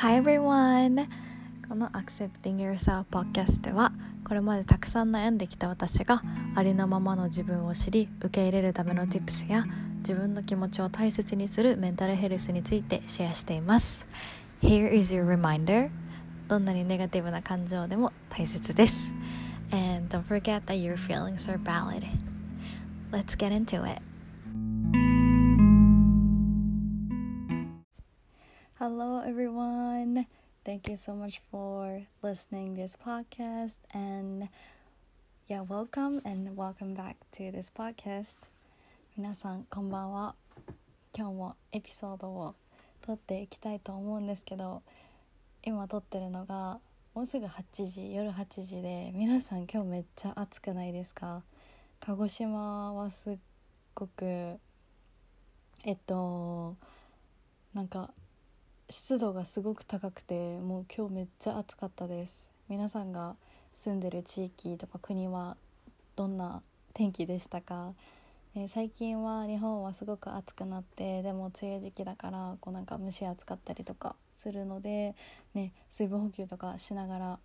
Hi everyone! この Accepting Yourself Podcast ではこれまでたくさん悩んできた私がありのままの自分を知り受け入れるための Tips や自分の気持ちを大切にするメンタルヘルスについてシェアしています Here is your reminder どんなにネガティブな感情でも大切です And don't forget that your feelings are valid Let's get into it Thank you so much for listening this podcast and yeah welcome and welcome back to this podcast 皆さんこんばんは今日もエピソードを撮っていきたいと思うんですけど今撮ってるのがもうすぐ8時夜8時で皆さん今日めっちゃ暑くないですか鹿児島はすっごくえっとなんか湿度がすごく高くてもう今日めっちゃ暑かったです。皆さんが住んでる地域とか国はどんな天気でしたか、えー、最近は日本はすごく暑くなってでも梅雨時期だからこうなんか蒸し暑かったりとかするので、ね、水分補給とかしながら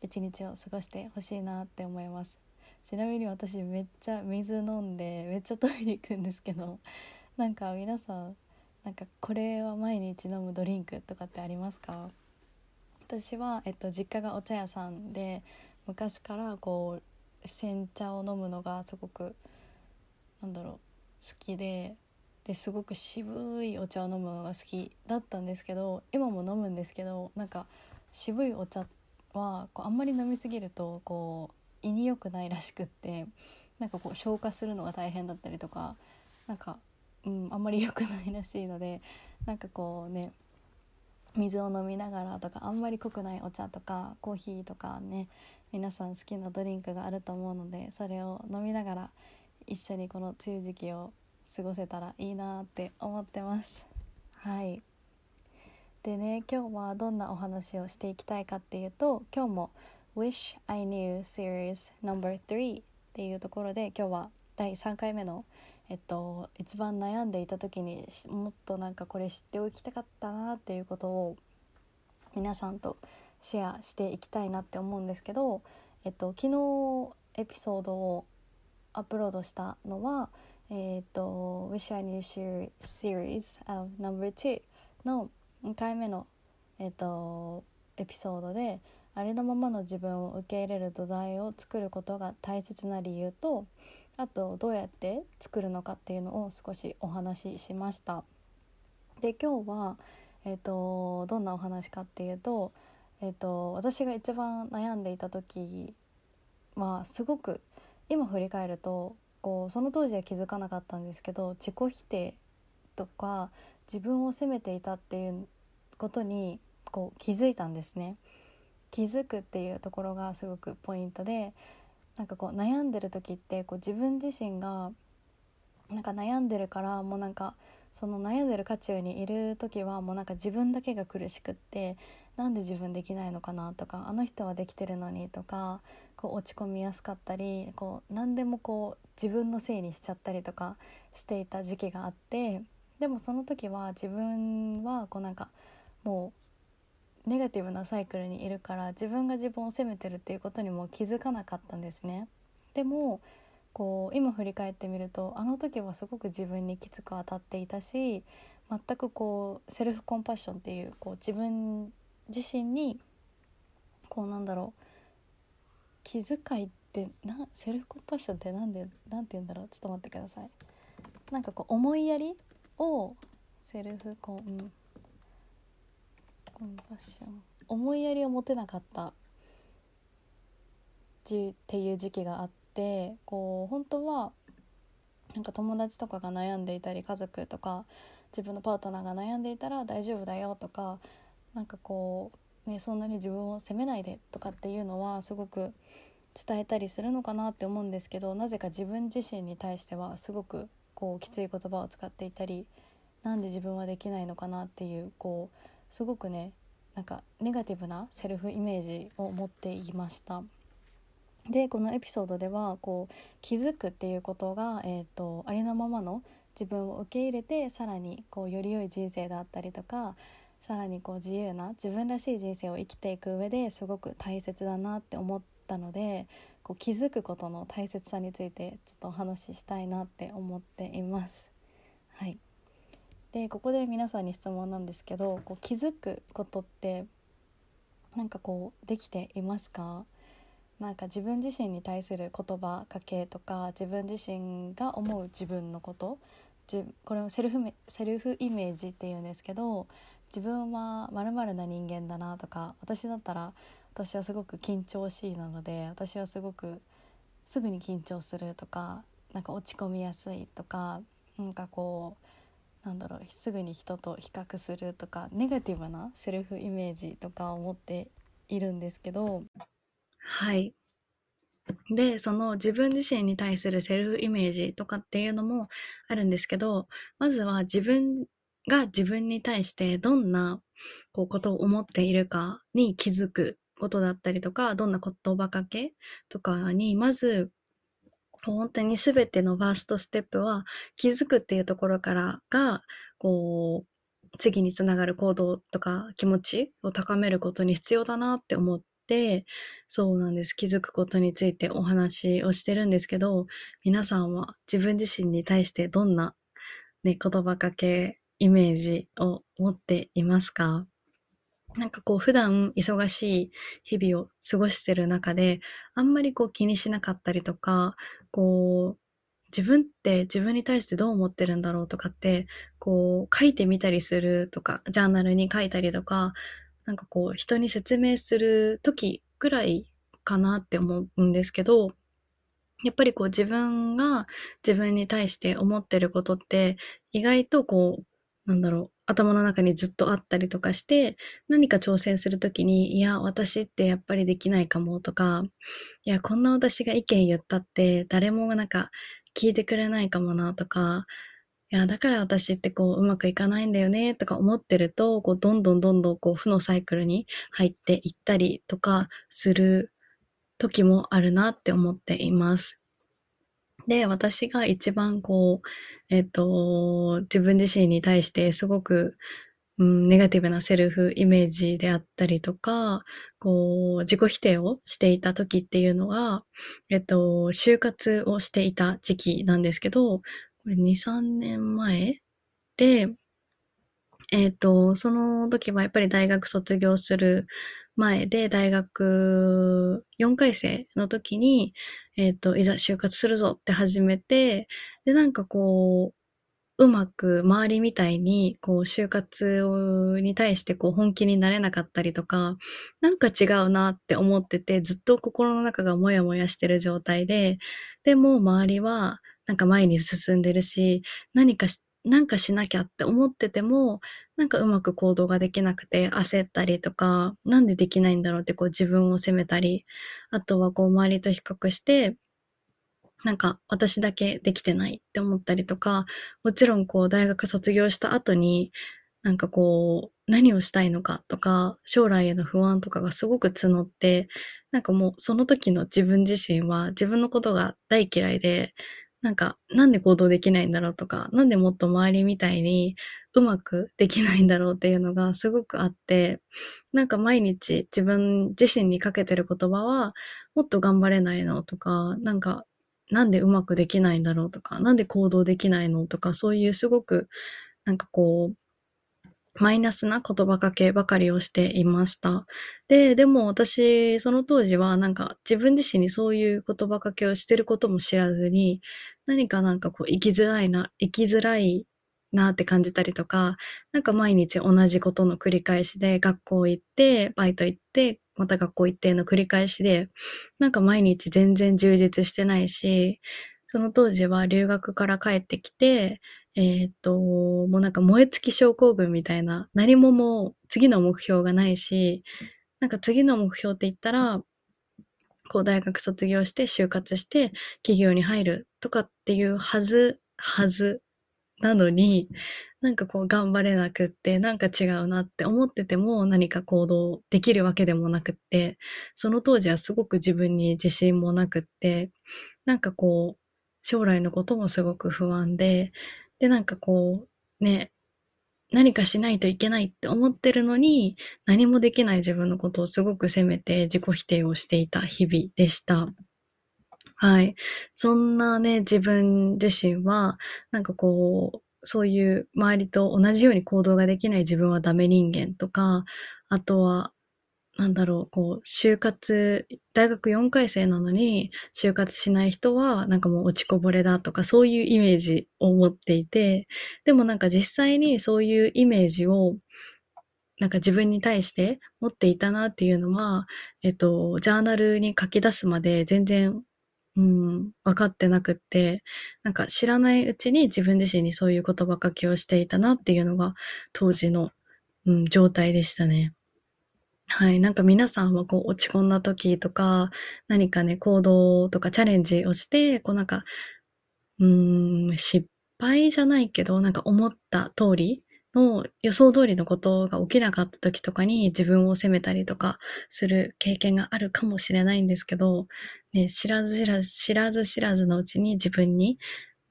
一日を過ごしてほしいなって思います。ちなみに私めっちゃ水飲んでめっちゃトイレ行くんですけどなんか皆さんなんかこれは毎日飲むドリンクとかってありますか？私は、えっと、実家がお茶屋さんで昔からこう煎茶を飲むのがすごくなんだろう好きでですごく渋いお茶を飲むのが好きだったんですけど今も飲むんですけどなんか渋いお茶はこうあんまり飲みすぎるとこう胃に良くないらしくってなんかこう消化するのが大変だったりとかなんかうん、あんまり良くないらしいのでなんかこうね水を飲みながらとかあんまり濃くないお茶とかコーヒーとかね皆さん好きなドリンクがあると思うのでそれを飲みながら一緒にこの梅雨時期を過ごせたらいいなって思ってます。はい。でね今日はどんなお話をしていきたいかっていうと今日も「Wish I Knew Series No.3」っていうところで今日は第3回目の「えっと、一番悩んでいた時にもっとなんかこれ知っておきたかったなっていうことを皆さんとシェアしていきたいなって思うんですけど、えっと、昨日エピソードをアップロードしたのは、えっと、Wish I Knew Series of No.2 の2回目の、えっと、エピソードでありのままの自分を受け入れる土台を作ることが大切な理由とあとどうやって作るのかっていうのを少しお話ししました。で今日は、えーと、どんなお話かっていうと,、えーと、私が一番悩んでいた時はすごく今振り返るとこうその当時は気づかなかったんですけど自己否定とか自分を責めていたっていうことにこう気づいたんですね。気づくっていうところがすごくポイントでなんかこう悩んでる時ってこう自分自身がなんか悩んでるからもうなんかその悩んでる渦中にいる時はもうなんか自分だけが苦しくってなんで自分できないのかなとかあの人はできてるのにとかこう落ち込みやすかったりこう何でもこう自分のせいにしちゃったりとかしていた時期があってでもその時は自分はこうなんかもうネガティブなサイクルにいるから自分が自分を責めてるっていうことにも気づかなかったんですね。でもこう今振り返ってみるとあの時はすごく自分にきつく当たっていたし全くこうセルフコンパッションっていうこう自分自身にこうなんだろう気遣いってなセルフコンパッションって何で何て言うんだろうちょっと待ってください。なんかこう思いやりをセルフコンコンパッション。思いやりを持てなかった。っていう時期があってこう本当はなんか友達とかが悩んでいたり家族とか自分のパートナーが悩んでいたら大丈夫だよとかなんかこう、ね、そんなに自分を責めないでとかっていうのはすごく伝えたりするのかなって思うんですけどなぜか自分自身に対してはすごくこうきつい言葉を使っていたりなんで自分はできないのかなっていうこうすごくねなんかネガティブなセルフイメージを持っていました。でこのエピソードではこう気づくっていうことが、えーと、ありのままの自分を受け入れてさらにこうより良い人生だったりとかさらにこう自由な自分らしい人生を生きていく上ですごく大切だなって思ったのでこう気づくことの大切さについてちょっとお話ししたいなって思っています。はい、でここで皆さんに質問なんですけどこう気づくことってなんかこうできていますか？なんか自分自身に対する言葉かけとか自分自身が思う自分のこと？これをセルフセルフイメージっていうんですけど自分はまるな人間だなとか私だったら私はすごく緊張しいなので私はすごくすぐに緊張するとかなんか落ち込みやすいとかなんかこうなんだろうすぐに人と比較するとかネガティブなセルフイメージとかを持っているんですけど。はい。でその自分自身に対するセルフイメージとかっていうのもあるんですけどまずは自分が自分に対してどんなこうことを思っているかに気づくことだったりとかどんな言葉かけとかにまず本当に全てのファーストステップは気づくっていうところからがこう次につながる行動とか気持ちを高めることに必要だなって思ってそうなんです。気づくことについてお話をしてるんですけど皆さんは自分自身に対してどんな、ね、言葉かけイメージを持っていますか？なんかこう普段忙しい日々を過ごしてる中であんまりこう気にしなかったりとかこう自分って自分に対してどう思ってるんだろうとかってこう書いてみたりするとかジャーナルに書いたりとかなんかこう人に説明する時ぐらいかなって思うんですけどやっぱりこう自分が自分に対して思ってることって意外とこうなんだろう、頭の中にずっとあったりとかして、何か挑戦するときに、いや、私ってやっぱりできないかもとか、いや、こんな私が意見言ったって、誰もなんか聞いてくれないかもなとか、いや、だから私ってこう、うまくいかないんだよねとか思ってると、こう、どんどんどんどんこう、負のサイクルに入っていったりとかする時もあるなって思っています。で、私が一番こう、えっと、自分自身に対してすごく、うん、ネガティブなセルフイメージであったりとか、こう、自己否定をしていた時っていうのは、えっと、就活をしていた時期なんですけど、これ2、3年前で、えっと、その時はやっぱり大学卒業する前で大学4回生の時に、えっ、ー、と、いざ就活するぞって始めて、で、なんかこう、うまく周りみたいに、こう、就活に対してこう、本気になれなかったりとか、なんか違うなって思ってて、ずっと心の中がモヤモヤしてる状態で、でも周りは、なんか前に進んでるし、何かしなんかしなきゃって思ってても、なんかうまく行動ができなくて焦ったりとか、なんでできないんだろうってこう自分を責めたり、あとはこう周りと比較して、なんか私だけできてないって思ったりとか、もちろんこう大学卒業した後に、なんかこう何をしたいのかとか、将来への不安とかがすごく募って、なんかもうその時の自分自身は自分のことが大嫌いで、なんか、なんで行動できないんだろうとか、なんでもっと周りみたいにうまくできないんだろうっていうのがすごくあって、なんか毎日自分自身にかけてる言葉は、もっと頑張れないのとか、なんか、なんでうまくできないんだろうとか、なんで行動できないのとか、そういうすごく、なんかこう、マイナスな言葉かけばかりをしていました。で、でも私、その当時はなんか自分自身にそういう言葉かけをしてることも知らずに、何かなんかこう生きづらいな、生きづらいなって感じたりとか、なんか毎日同じことの繰り返しで、学校行って、バイト行って、また学校行っての繰り返しで、なんか毎日全然充実してないし、その当時は留学から帰ってきて、えっ、と、もうなんか燃え尽き症候群みたいな、何ももう次の目標がないし、なんか次の目標って言ったら、こう大学卒業して就活して企業に入るとかっていうはず、はずなのに、なんかこう頑張れなくって、なんか違うなって思ってても何か行動できるわけでもなくって、その当時はすごく自分に自信もなくって、なんかこう、将来のこともすごく不安で、で、なんかこう、ね、何かしないといけないって思ってるのに、何もできない自分のことをすごく責めて自己否定をしていた日々でした。はい。そんなね、自分自身は、なんかこう、そういう周りと同じように行動ができない自分はダメ人間とか、あとは、なんだろう、こう、就活、大学4回生なのに、就活しない人は、なんかもう落ちこぼれだとか、そういうイメージを持っていて、でもなんか実際にそういうイメージを、なんか自分に対して持っていたなっていうのは、えっと、ジャーナルに書き出すまで全然うん、分かってなくって、なんか知らないうちに自分自身にそういう言葉書きをしていたなっていうのが当時の、うん、状態でしたね。はい。なんか皆さんはこう落ち込んだ時とか、何かね、行動とかチャレンジをして、こうなんか、うん、失敗じゃないけど、なんか思った通りの予想通りのことが起きなかった時とかに自分を責めたりとかする経験があるかもしれないんですけど、ね、知らず知らず、知らず知らずのうちに自分に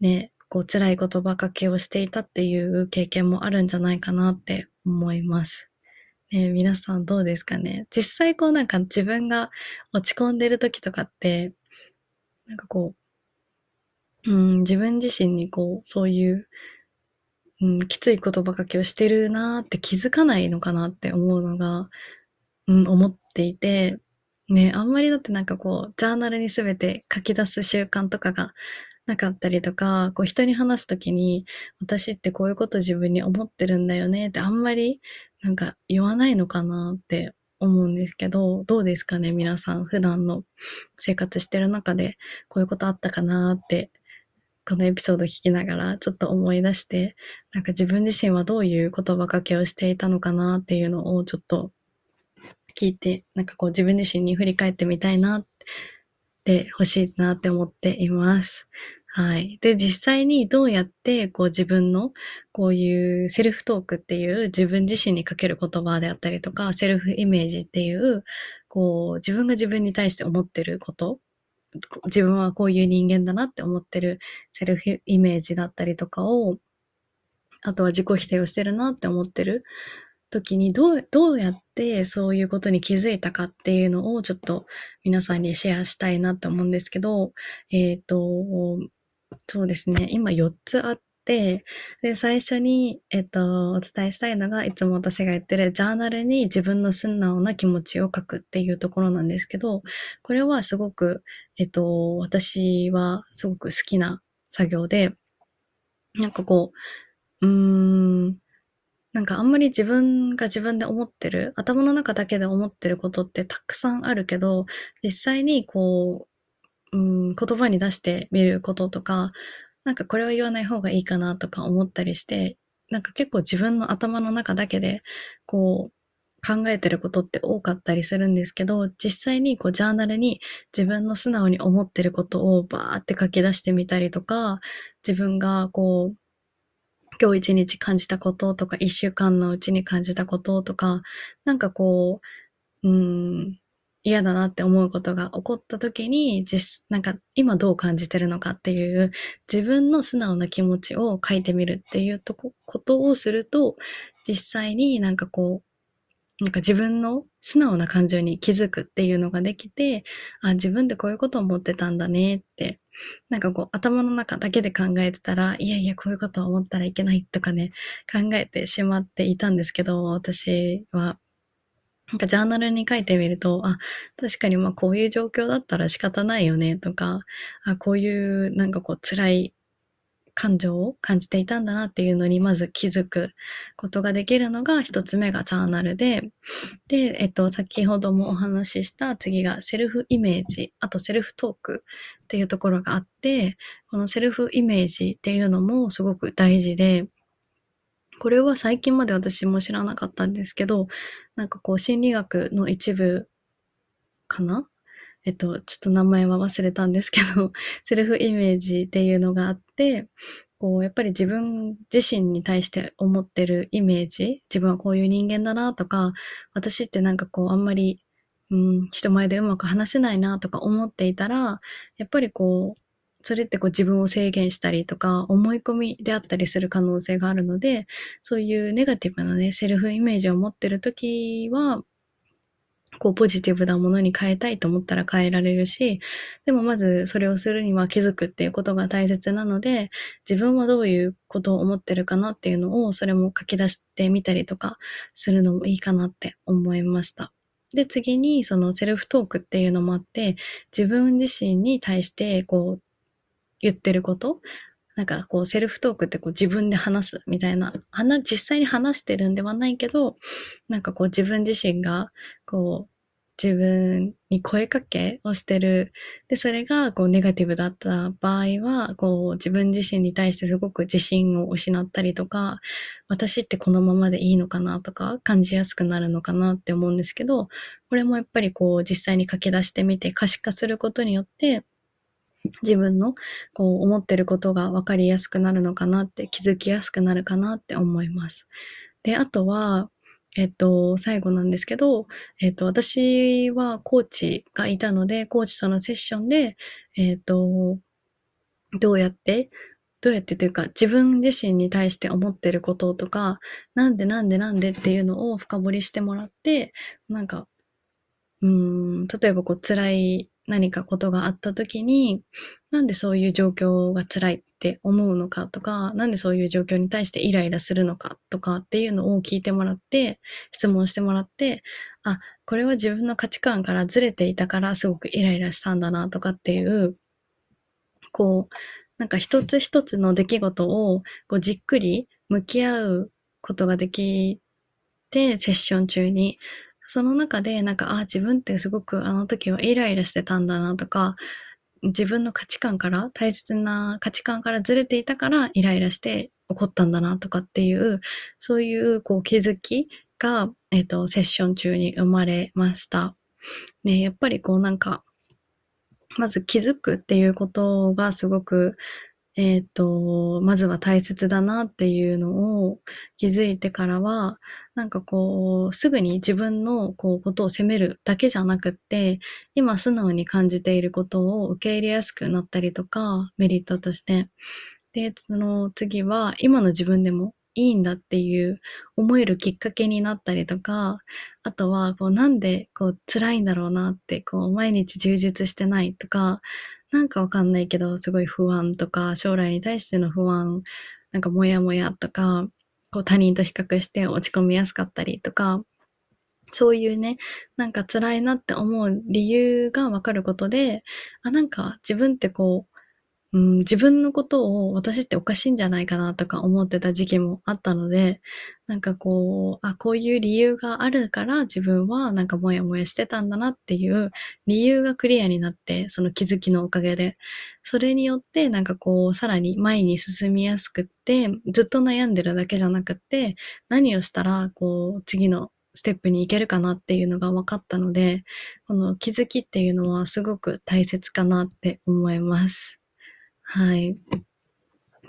ね、こう辛い言葉かけをしていたっていう経験もあるんじゃないかなって思います。ね、皆さんどうですかね？実際こうなんか自分が落ち込んでる時とかって、なんかこう、うん、自分自身にこう、そういううん、きつい言葉かけをしてるなって気づかないのかなって思うのが、うん、思っていて、ね、あんまりだってなんかこう、ジャーナルにすべて書き出す習慣とかがなかったりとか、こう人に話すときに、私ってこういうこと自分に思ってるんだよねってあんまりなんか言わないのかなって思うんですけど、どうですかね皆さん普段の生活してる中でこういうことあったかなってこのエピソード聞きながらちょっと思い出して、なんか自分自身はどういう言葉かけをしていたのかなっていうのをちょっと聞いて、なんかこう自分自身に振り返ってみたいなって欲しいなって思っています。はい。で、実際にどうやってこう自分のこういうセルフトークっていう自分自身にかける言葉であったりとか、セルフイメージっていうこう自分が自分に対して思ってること自分はこういう人間だなって思ってるセルフイメージだったりとかを、あとは自己否定をしてるなって思ってる時にどう、どうやってそういうことに気づいたかっていうのをちょっと皆さんにシェアしたいなって思うんですけど、えっ、ー、と、そうですね、今4つあって、で、最初に、えっと、お伝えしたいのが、いつも私が言ってるジャーナルに自分の素直な気持ちを書くっていうところなんですけど、これはすごく、えっと、私はすごく好きな作業で、なんかこう、うーん、なんかあんまり自分が自分で思ってる、頭の中だけで思ってることってたくさんあるけど、実際にこうう、ん、言葉に出してみることとか、なんかこれは言わない方がいいかなとか思ったりして、なんか結構自分の頭の中だけで、こう、考えてることって多かったりするんですけど、実際にこうジャーナルに自分の素直に思ってることをバーって書き出してみたりとか、自分がこう、今日一日感じたこととか、一週間のうちに感じたこととか、なんかこう、うん、嫌だなって思うことが起こった時に、実、なんか今どう感じてるのかっていう自分の素直な気持ちを書いてみるっていうとこことをすると、実際になんかこう、なんか自分の素直な感情に気づくっていうのができて、あ、自分ってこういうことを思ってたんだねって、なんかこう頭の中だけで考えてたら、いやいやこういうことを思ったらいけないとかね、考えてしまっていたんですけど、私は。なんかジャーナルに書いてみると、あ、確かにまあこういう状況だったら仕方ないよねとか、あ、こういうなんかこう辛い感情を感じていたんだなっていうのにまず気づくことができるのが一つ目がジャーナルで、で、えっと、先ほどもお話しした次がセルフイメージ、あとセルフトークっていうところがあって、このセルフイメージっていうのもすごく大事で、これは最近まで私も知らなかったんですけど、なんかこう心理学の一部かな？えっと、ちょっと名前は忘れたんですけど、セルフイメージっていうのがあって、こう、やっぱり自分自身に対して思ってるイメージ、自分はこういう人間だなとか、私ってなんかこう、あんまり、うん、人前でうまく話せないなとか思っていたら、やっぱりこう、それってこう自分を制限したりとか思い込みであったりする可能性があるのでそういうネガティブなねセルフイメージを持ってる時はこうポジティブなものに変えたいと思ったら変えられるし、でもまずそれをするには気づくっていうことが大切なので、自分はどういうことを思ってるかなっていうのを、それも書き出してみたりとかするのもいいかなって思いました。で、次にそのセルフトークっていうのもあって、自分自身に対してこう言ってること？なんかこうセルフトークってこう自分で話すみたいな、実際に話してるんではないけど、なんかこう自分自身がこう自分に声かけをしてる。で、それがこうネガティブだった場合は、こう自分自身に対してすごく自信を失ったりとか、私ってこのままでいいのかなとか感じやすくなるのかなって思うんですけど、これもやっぱりこう実際に書き出してみて可視化することによって、自分のこう思ってることが分かりやすくなるのかなって気づきやすくなるかなって思います。で、あとは、えっと、最後なんですけど、えっと、私はコーチがいたので、コーチとのセッションで、えっと、どうやって、どうやってというか、自分自身に対して思ってることとか、なんでなんでなんでっていうのを深掘りしてもらって、なんか、うーん、例えばこう辛い何かことがあった時に、なんでそういう状況が辛いって思うのかとか、なんでそういう状況に対してイライラするのかとかっていうのを聞いてもらって、質問してもらって、あ、これは自分の価値観からずれていたからすごくイライラしたんだなとかっていう、こう、なんか一つ一つの出来事をこうじっくり向き合うことができて、セッション中に。その中で、なんか、ああ、自分ってすごくあの時はイライラしてたんだなとか、自分の価値観から、大切な価値観からずれていたからイライラして怒ったんだなとかっていう、そういうこう気づきが、えっ、ー、と、セッション中に生まれました。ね、やっぱりこうなんか、まず気づくっていうことがすごくえっ、ー、と、まずは大切だなっていうのを気づいてからは、なんかこう、すぐに自分のこうことを責めるだけじゃなくって、今素直に感じていることを受け入れやすくなったりとか、メリットとして。で、その次は、今の自分でもいいんだっていう思えるきっかけになったりとか、あとは、こう、なんで、こう、辛いんだろうなって、こう、毎日充実してないとか、なんかわかんないけど、すごい不安とか、将来に対しての不安、なんかモヤモヤとか、こう他人と比較して落ち込みやすかったりとか、そういうね、なんか辛いなって思う理由がわかることで、あ、なんか自分ってこう、うん、自分のことを私っておかしいんじゃないかなとか思ってた時期もあったので、なんかこう、あ、こういう理由があるから自分はなんかモヤモヤしてたんだなっていう理由がクリアになって、その気づきのおかげで、それによってなんかこう、さらに前に進みやすくって、ずっと悩んでるだけじゃなくって、何をしたらこう、次のステップに行けるかなっていうのが分かったので、この気づきっていうのはすごく大切かなって思います。はい。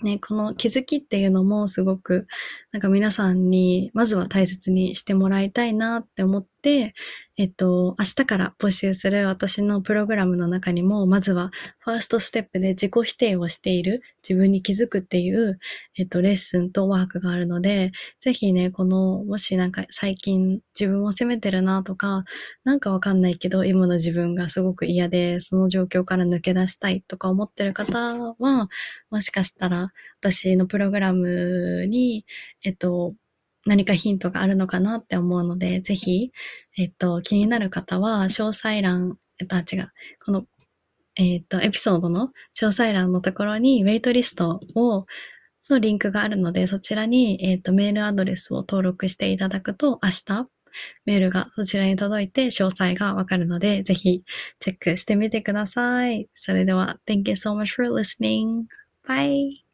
ね、この気づきっていうのもすごく、なんか皆さんにまずは大切にしてもらいたいなって思って、えっと、明日から募集する私のプログラムの中にも、まずはファーストステップで自己否定をしている自分に気づくっていう、えっと、レッスンとワークがあるので、ぜひね、この、もしなんか最近自分を責めてるなとか、なんかわかんないけど、今の自分がすごく嫌で、その状況から抜け出したいとか思ってる方は、もしかしたら私のプログラムに、えっと、何かヒントがあるのかなって思うので、ぜひ、えっと、気になる方は、詳細欄、えっと、違う、この、えっと、エピソードの詳細欄のところに、ウェイトリストを、のリンクがあるので、そちらに、えっと、メールアドレスを登録していただくと、明日、メールがそちらに届いて詳細がわかるので、ぜひチェックしてみてください。それでは、Thank you so much for listening. Bye!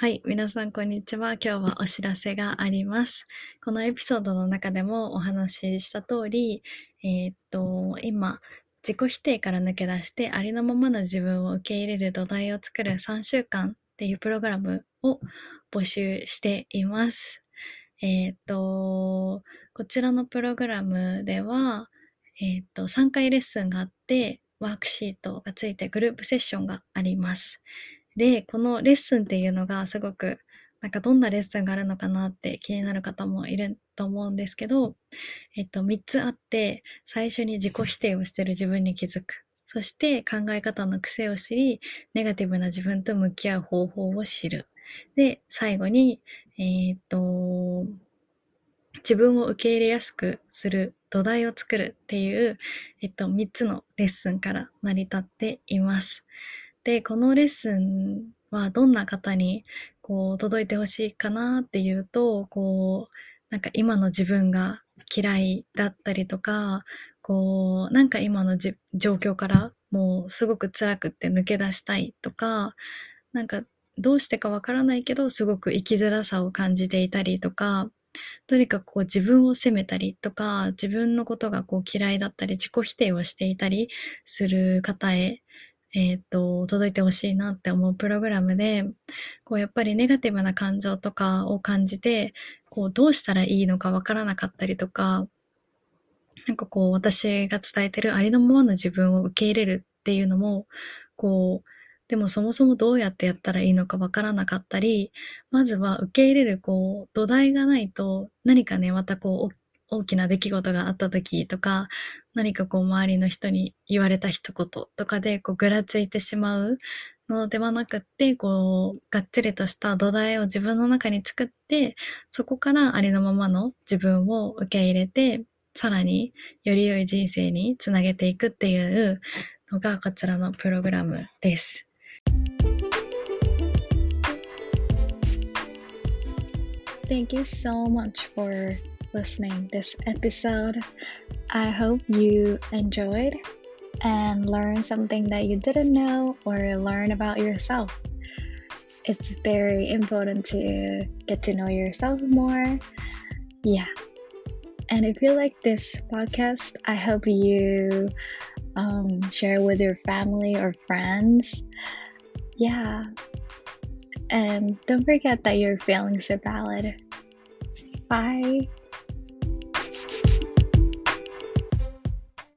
はい。皆さん、こんにちは。今日はお知らせがあります。このエピソードの中でもお話しした通り、えー、っと、今、自己否定から抜け出してありのままの自分を受け入れる土台を作る3週間っていうプログラムを募集しています。えー、っと、こちらのプログラムでは、えー、っと、3回レッスンがあって、ワークシートがついてグループセッションがあります。で、このレッスンっていうのがすごくなんかどんなレッスンがあるのかなって気になる方もいると思うんですけど、えっと、3つあって、最初に自己否定をしてる自分に気づく。そして考え方の癖を知り、ネガティブな自分と向き合う方法を知る。で、最後に、えー、っと、自分を受け入れやすくする土台を作るっていう、えっと、3つのレッスンから成り立っています。で、このレッスンはどんな方にこう届いてほしいかなっていうと、こう、なんか今の自分が嫌いだったりとか、こう、なんか今のじ状況からもうすごく辛くって抜け出したいとか、なんかどうしてかわからないけど、すごく生きづらさを感じていたりとか、とにかくこう自分を責めたりとか、自分のことがこう嫌いだったり、自己否定をしていたりする方へ、えっ、ー、と、届いてほしいなって思うプログラムで、こうやっぱりネガティブな感情とかを感じて、こうどうしたらいいのかわからなかったりとか、なんかこう私が伝えてるありのままの自分を受け入れるっていうのも、こう、でもそもそもどうやってやったらいいのかわからなかったり、まずは受け入れるこう土台がないと何かね、またこう大きな出来事があった時とか、何かこう周りの人に言われた一言とかでこうぐらついてしまうのではなくって、こう、がっちりとした土台を自分の中に作って、そこからありのままの自分を受け入れて、さらにより良い人生につなげていくっていうのがこちらのプログラムです。Thank you so much for listening this episode. I hope you enjoyed and learned something that you didn't know or learn about yourself. It's very important to get to know yourself more. Yeah. And if you like this podcast, I hope you um, share with your family or friends. Yeah. And don't forget that your feelings are valid. Bye.